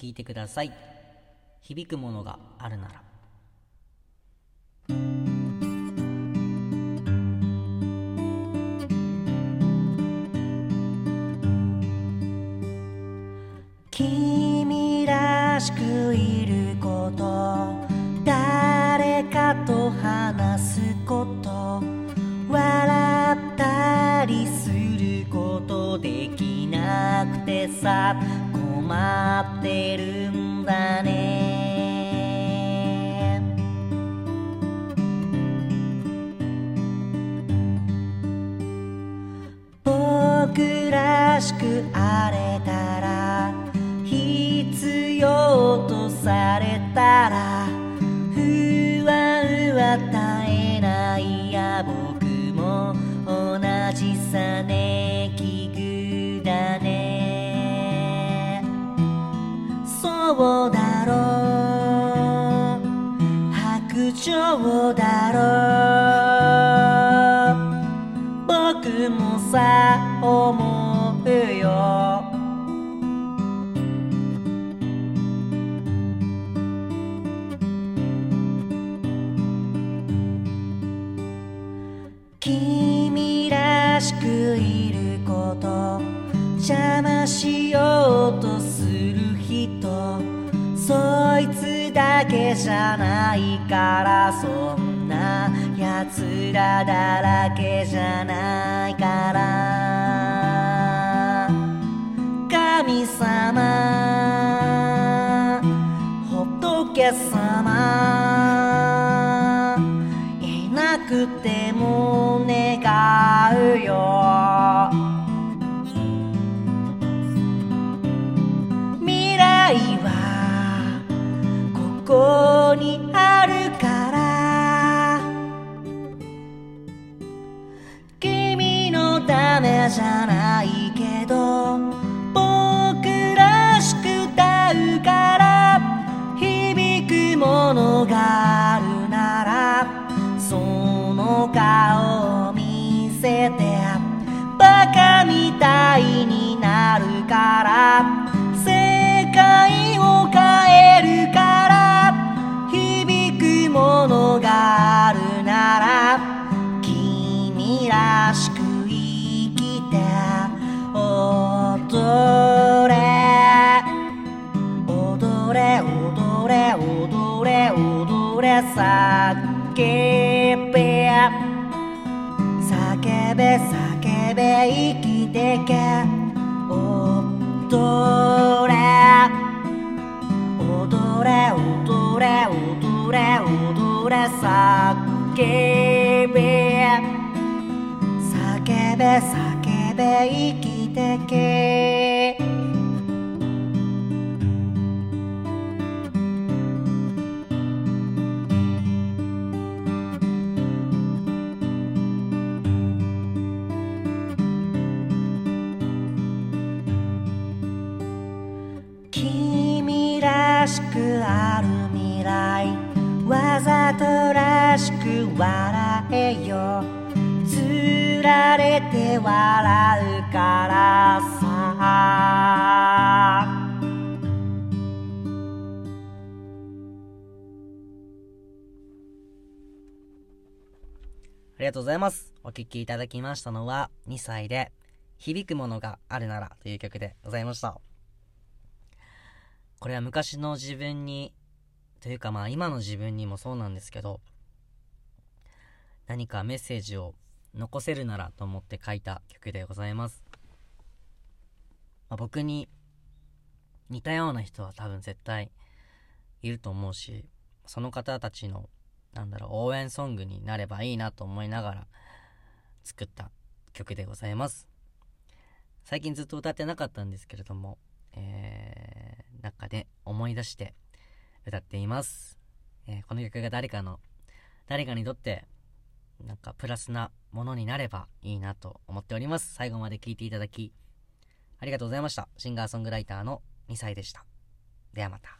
聞いてください。響くものがあるなら。君らしくいること誰かと話すこと笑ったりすることできなくてさ。まってるんだね。僕らしくあれ君らしくいること邪魔しようとする人そいつだけじゃないからそんなやつらだらけじゃないから。神様仏様。うよ。未来はここにあるから。君のためじゃない。から世界を変えるから響くものがあるなら君らしく生きて踊れ踊れ踊れ踊れ踊れ叫べ叫べ叫べ生きてけ踊れ。踊れ踊れ踊れ踊れ叫べ。叫べ叫べ生きてけ。らしくある未来わざとらしく笑えよつられて笑うからさありがとうございます。お聴きいただきましたのは、2歳で、響くものがあるならという曲でございました。これは昔の自分に、というかまあ今の自分にもそうなんですけど、何かメッセージを残せるならと思って書いた曲でございます。まあ、僕に似たような人は多分絶対いると思うし、その方たちのなんだろう、応援ソングになればいいなと思いながら作った曲でございます。最近ずっと歌ってなかったんですけれども、えー、中で思い出して歌っています。えーこの曲が誰かの、誰かにとって、なんかプラスなものになればいいなと思っております。最後まで聴いていただき、ありがとうございました。シンガーソングライターの2歳でした。ではまた。